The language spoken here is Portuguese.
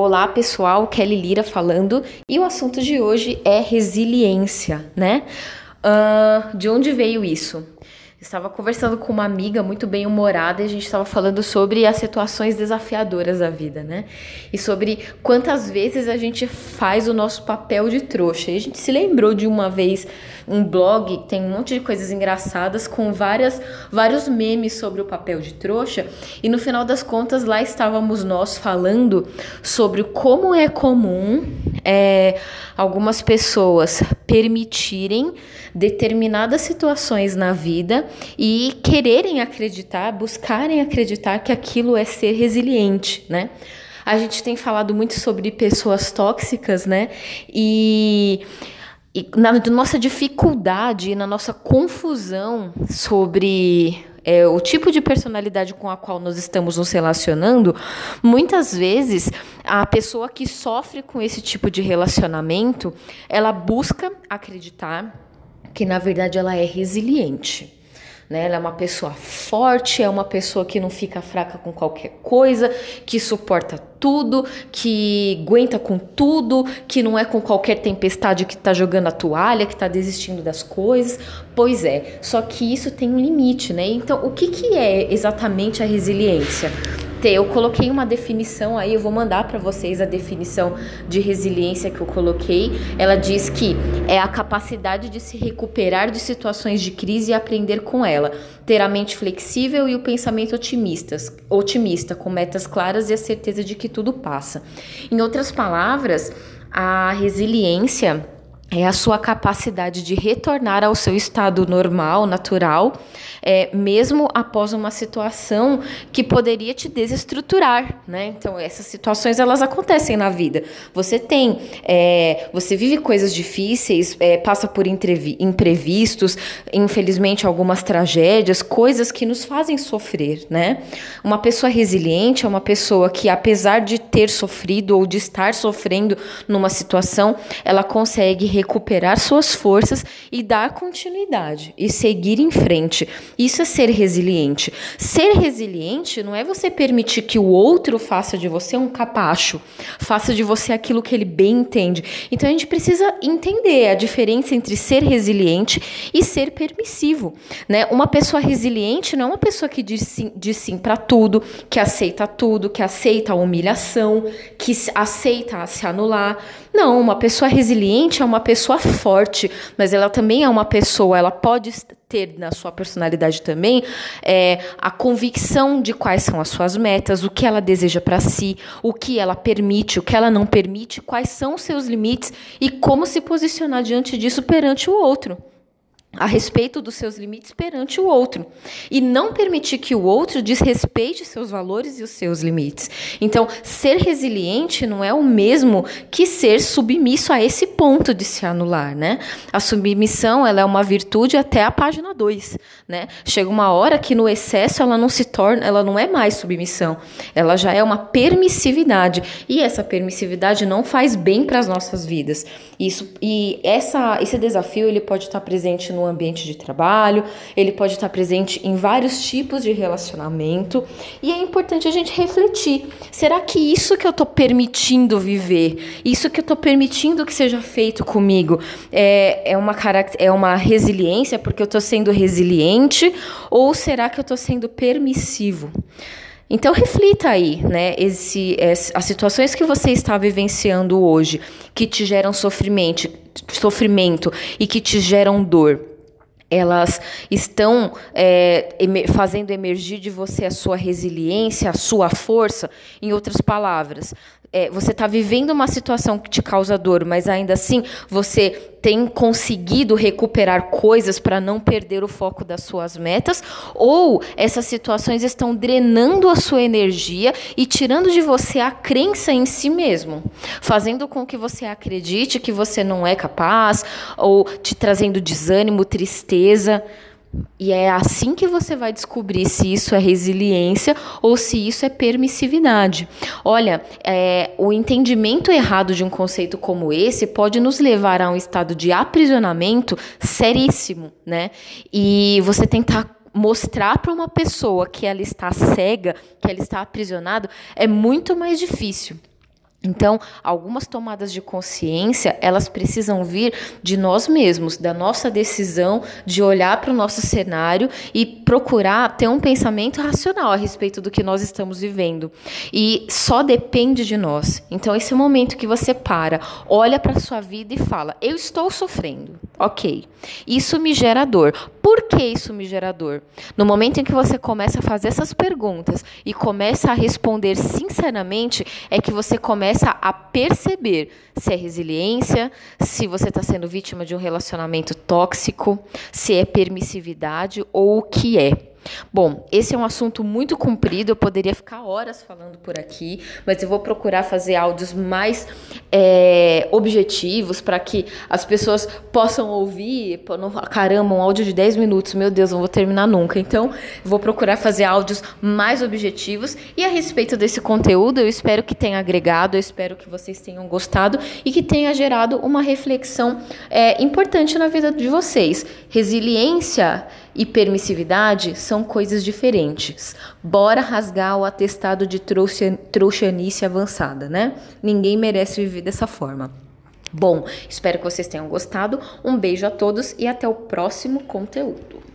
Olá pessoal, Kelly Lira falando e o assunto de hoje é resiliência, né? Uh, de onde veio isso? Estava conversando com uma amiga muito bem humorada e a gente estava falando sobre as situações desafiadoras da vida, né? E sobre quantas vezes a gente faz o nosso papel de trouxa. E a gente se lembrou de uma vez um blog que tem um monte de coisas engraçadas com várias, vários memes sobre o papel de trouxa. E no final das contas, lá estávamos nós falando sobre como é comum é, algumas pessoas permitirem determinadas situações na vida e quererem acreditar, buscarem acreditar que aquilo é ser resiliente, né? A gente tem falado muito sobre pessoas tóxicas, né? E e na nossa dificuldade, na nossa confusão sobre é, o tipo de personalidade com a qual nós estamos nos relacionando, muitas vezes a pessoa que sofre com esse tipo de relacionamento, ela busca acreditar que na verdade ela é resiliente. Né? Ela é uma pessoa forte, é uma pessoa que não fica fraca com qualquer coisa, que suporta tudo, que aguenta com tudo, que não é com qualquer tempestade que está jogando a toalha, que está desistindo das coisas. Pois é, só que isso tem um limite, né? Então, o que, que é exatamente a resiliência? Eu coloquei uma definição aí, eu vou mandar para vocês a definição de resiliência que eu coloquei. Ela diz que é a capacidade de se recuperar de situações de crise e aprender com ela, ter a mente flexível e o pensamento otimistas, otimista, com metas claras e a certeza de que tudo passa. Em outras palavras, a resiliência é a sua capacidade de retornar ao seu estado normal, natural, é, mesmo após uma situação que poderia te desestruturar, né? Então essas situações elas acontecem na vida. Você tem, é, você vive coisas difíceis, é, passa por imprevistos, infelizmente algumas tragédias, coisas que nos fazem sofrer, né? Uma pessoa resiliente é uma pessoa que apesar de ter sofrido ou de estar sofrendo numa situação, ela consegue recuperar suas forças e dar continuidade e seguir em frente. Isso é ser resiliente. Ser resiliente não é você permitir que o outro faça de você um capacho, faça de você aquilo que ele bem entende. Então a gente precisa entender a diferença entre ser resiliente e ser permissivo, né? Uma pessoa resiliente não é uma pessoa que diz sim, diz sim para tudo, que aceita tudo, que aceita a humilhação, que aceita se anular. Não, uma pessoa resiliente é uma pessoa forte, mas ela também é uma pessoa, ela pode ter na sua personalidade também é, a convicção de quais são as suas metas, o que ela deseja para si, o que ela permite, o que ela não permite, quais são os seus limites e como se posicionar diante disso perante o outro a respeito dos seus limites perante o outro e não permitir que o outro desrespeite seus valores e os seus limites. Então, ser resiliente não é o mesmo que ser submisso a esse ponto de se anular, né? A submissão, ela é uma virtude até a página 2, né? Chega uma hora que no excesso ela não se torna, ela não é mais submissão, ela já é uma permissividade e essa permissividade não faz bem para as nossas vidas. Isso e essa esse desafio ele pode estar presente no ambiente de trabalho, ele pode estar presente em vários tipos de relacionamento, e é importante a gente refletir: será que isso que eu estou permitindo viver, isso que eu estou permitindo que seja feito comigo, é, é, uma, é uma resiliência porque eu estou sendo resiliente, ou será que eu estou sendo permissivo? Então reflita aí, né, esse, as situações que você está vivenciando hoje, que te geram sofrimento, sofrimento e que te geram dor elas estão é, fazendo emergir de você a sua resiliência, a sua força. Em outras palavras, é, você está vivendo uma situação que te causa dor, mas ainda assim você tem conseguido recuperar coisas para não perder o foco das suas metas, ou essas situações estão drenando a sua energia e tirando de você a crença em si mesmo, fazendo com que você acredite que você não é capaz, ou te trazendo desânimo, tristeza. E é assim que você vai descobrir se isso é resiliência ou se isso é permissividade. Olha, é, o entendimento errado de um conceito como esse pode nos levar a um estado de aprisionamento seríssimo, né? E você tentar mostrar para uma pessoa que ela está cega, que ela está aprisionada, é muito mais difícil. Então, algumas tomadas de consciência, elas precisam vir de nós mesmos, da nossa decisão de olhar para o nosso cenário e procurar ter um pensamento racional a respeito do que nós estamos vivendo. E só depende de nós. Então, esse é o momento que você para, olha para a sua vida e fala: "Eu estou sofrendo". OK. Isso me gera dor. Por que isso me gera dor? No momento em que você começa a fazer essas perguntas e começa a responder sinceramente, é que você começa a perceber se é resiliência, se você está sendo vítima de um relacionamento tóxico, se é permissividade ou o que é. Bom, esse é um assunto muito comprido, eu poderia ficar horas falando por aqui, mas eu vou procurar fazer áudios mais é, objetivos para que as pessoas possam ouvir. Caramba, um áudio de 10 minutos, meu Deus, não vou terminar nunca. Então, vou procurar fazer áudios mais objetivos. E a respeito desse conteúdo, eu espero que tenha agregado, eu espero que vocês tenham gostado e que tenha gerado uma reflexão é, importante na vida de vocês. Resiliência e permissividade são coisas diferentes. Bora rasgar o atestado de trouxanice avançada, né? Ninguém merece viver dessa forma. Bom, espero que vocês tenham gostado. Um beijo a todos e até o próximo conteúdo.